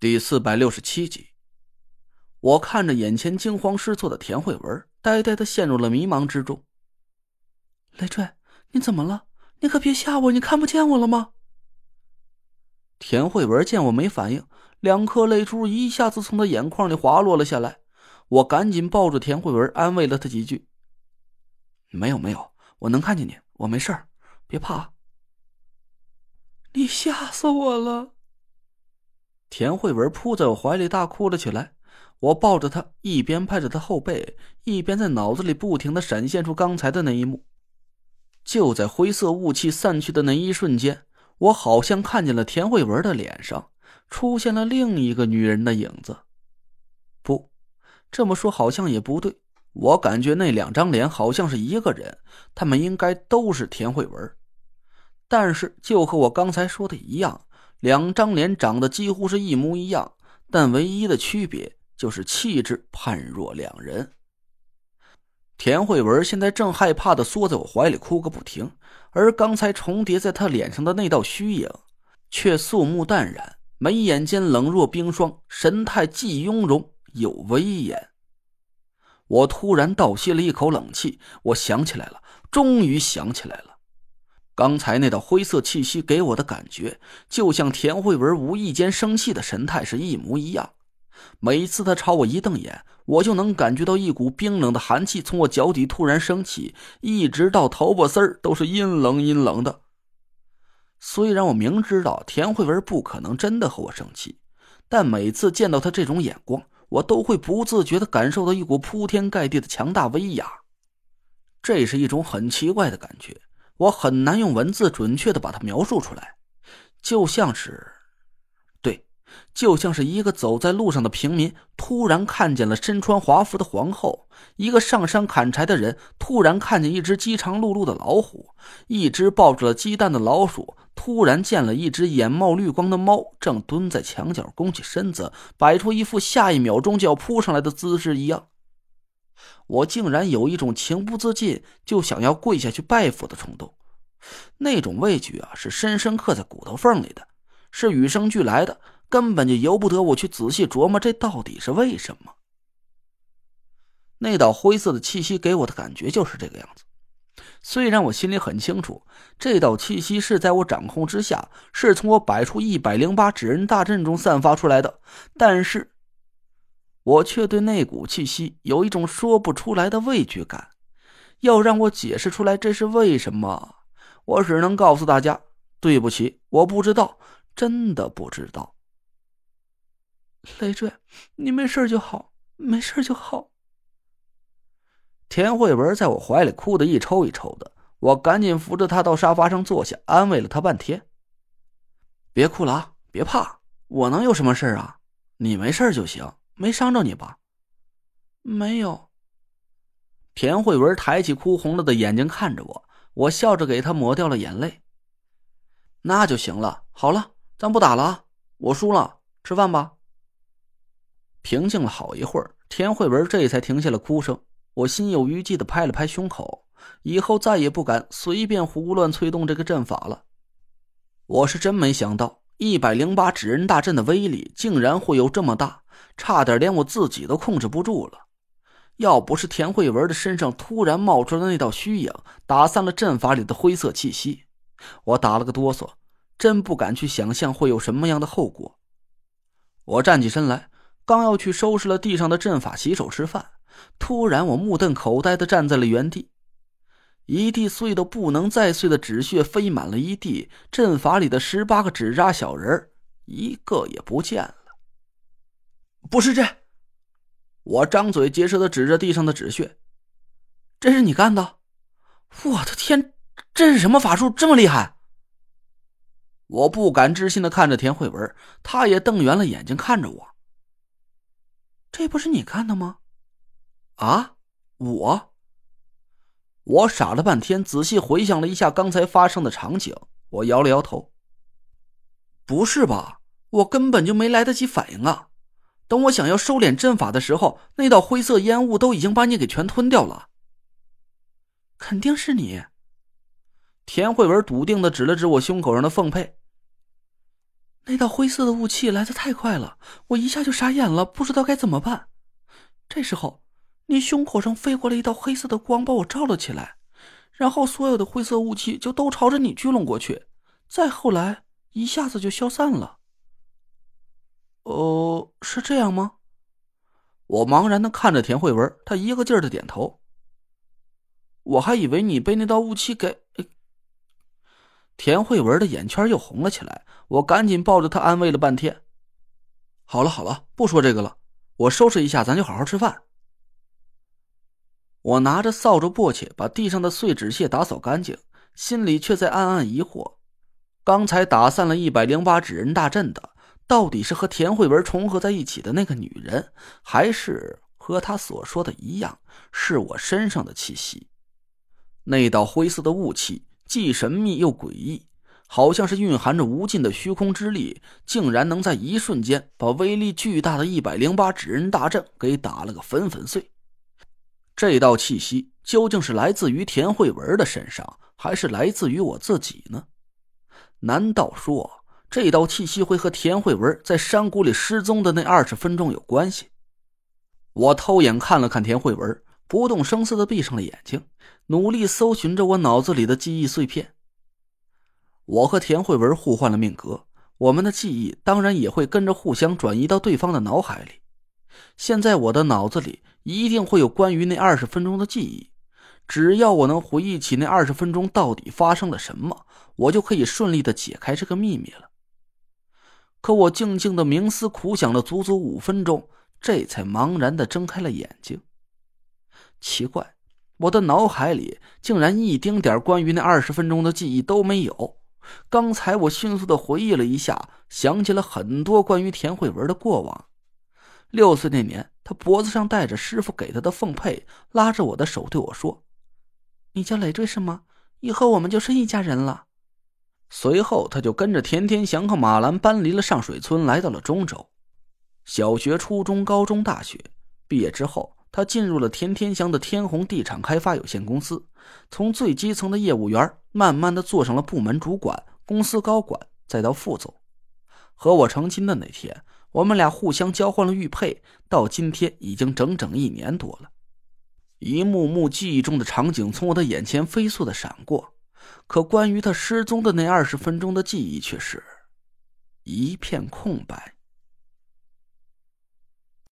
第四百六十七集，我看着眼前惊慌失措的田慧文，呆呆的陷入了迷茫之中。雷坠，你怎么了？你可别吓我！你看不见我了吗？田慧文见我没反应，两颗泪珠一下子从他眼眶里滑落了下来。我赶紧抱住田慧文，安慰了他几句：“没有，没有，我能看见你，我没事儿，别怕。”你吓死我了！田慧文扑在我怀里大哭了起来，我抱着她，一边拍着她后背，一边在脑子里不停的闪现出刚才的那一幕。就在灰色雾气散去的那一瞬间，我好像看见了田慧文的脸上出现了另一个女人的影子。不，这么说好像也不对，我感觉那两张脸好像是一个人，他们应该都是田慧文。但是就和我刚才说的一样。两张脸长得几乎是一模一样，但唯一的区别就是气质判若两人。田慧文现在正害怕的缩在我怀里哭个不停，而刚才重叠在他脸上的那道虚影，却肃穆淡然，眉眼间冷若冰霜，神态既雍容又威严。我突然倒吸了一口冷气，我想起来了，终于想起来了。刚才那道灰色气息给我的感觉，就像田慧文无意间生气的神态是一模一样。每次他朝我一瞪眼，我就能感觉到一股冰冷的寒气从我脚底突然升起，一直到头发丝儿都是阴冷阴冷的。虽然我明知道田慧文不可能真的和我生气，但每次见到他这种眼光，我都会不自觉的感受到一股铺天盖地的强大威压。这是一种很奇怪的感觉。我很难用文字准确的把它描述出来，就像是，对，就像是一个走在路上的平民突然看见了身穿华服的皇后，一个上山砍柴的人突然看见一只饥肠辘辘的老虎，一只抱着了鸡蛋的老鼠突然见了一只眼冒绿光的猫正蹲在墙角弓起身子，摆出一副下一秒钟就要扑上来的姿势一样。我竟然有一种情不自禁就想要跪下去拜佛的冲动，那种畏惧啊，是深深刻在骨头缝里的，是与生俱来的，根本就由不得我去仔细琢磨这到底是为什么。那道灰色的气息给我的感觉就是这个样子，虽然我心里很清楚，这道气息是在我掌控之下，是从我摆出一百零八指人大阵中散发出来的，但是。我却对那股气息有一种说不出来的畏惧感，要让我解释出来这是为什么，我只能告诉大家：对不起，我不知道，真的不知道。累赘，你没事就好，没事就好。田慧文在我怀里哭得一抽一抽的，我赶紧扶着他到沙发上坐下，安慰了他半天。别哭了啊，别怕，我能有什么事啊？你没事就行。没伤着你吧？没有。田慧文抬起哭红了的眼睛看着我，我笑着给他抹掉了眼泪。那就行了。好了，咱不打了！我输了，吃饭吧。平静了好一会儿，田慧文这才停下了哭声。我心有余悸的拍了拍胸口，以后再也不敢随便胡乱催动这个阵法了。我是真没想到，一百零八纸人大阵的威力竟然会有这么大。差点连我自己都控制不住了，要不是田慧文的身上突然冒出的那道虚影，打散了阵法里的灰色气息，我打了个哆嗦，真不敢去想象会有什么样的后果。我站起身来，刚要去收拾了地上的阵法、洗手吃饭，突然我目瞪口呆的站在了原地，一地碎的不能再碎的纸屑飞满了一地，阵法里的十八个纸扎小人一个也不见了。不是这，我张嘴结舌的指着地上的纸屑，这是你干的？我的天，这是什么法术这么厉害？我不敢置信的看着田慧文，他也瞪圆了眼睛看着我。这不是你干的吗？啊，我？我傻了半天，仔细回想了一下刚才发生的场景，我摇了摇头。不是吧？我根本就没来得及反应啊！等我想要收敛阵法的时候，那道灰色烟雾都已经把你给全吞掉了。肯定是你。田慧文笃定的指了指我胸口上的凤佩。那道灰色的雾气来的太快了，我一下就傻眼了，不知道该怎么办。这时候，你胸口上飞过来一道黑色的光，把我罩了起来，然后所有的灰色雾气就都朝着你聚拢过去，再后来一下子就消散了。哦，是这样吗？我茫然的看着田慧文，她一个劲儿的点头。我还以为你被那道雾气给……田慧文的眼圈又红了起来，我赶紧抱着她安慰了半天。好了好了，不说这个了，我收拾一下，咱就好好吃饭。我拿着扫帚簸箕，把地上的碎纸屑打扫干净，心里却在暗暗疑惑：刚才打散了一百零八纸人大阵的，到底是和田慧文重合在一起的那个女人，还是和他所说的一样，是我身上的气息？那道灰色的雾气。既神秘又诡异，好像是蕴含着无尽的虚空之力，竟然能在一瞬间把威力巨大的一百零八纸人大阵给打了个粉粉碎。这道气息究竟是来自于田慧文的身上，还是来自于我自己呢？难道说这道气息会和田慧文在山谷里失踪的那二十分钟有关系？我偷眼看了看田慧文。不动声色的闭上了眼睛，努力搜寻着我脑子里的记忆碎片。我和田慧文互换了命格，我们的记忆当然也会跟着互相转移到对方的脑海里。现在我的脑子里一定会有关于那二十分钟的记忆，只要我能回忆起那二十分钟到底发生了什么，我就可以顺利的解开这个秘密了。可我静静的冥思苦想了足足五分钟，这才茫然的睁开了眼睛。奇怪，我的脑海里竟然一丁点关于那二十分钟的记忆都没有。刚才我迅速的回忆了一下，想起了很多关于田慧文的过往。六岁那年，他脖子上戴着师傅给他的凤佩，拉着我的手对我说：“你叫累赘是吗？以后我们就是一家人了。”随后，他就跟着田天祥和马兰搬离了上水村，来到了中州。小学、初中、高中、大学毕业之后。他进入了田天祥的天虹地产开发有限公司，从最基层的业务员，慢慢的做上了部门主管、公司高管，再到副总。和我成亲的那天，我们俩互相交换了玉佩，到今天已经整整一年多了。一幕幕记忆中的场景从我的眼前飞速的闪过，可关于他失踪的那二十分钟的记忆却是一片空白。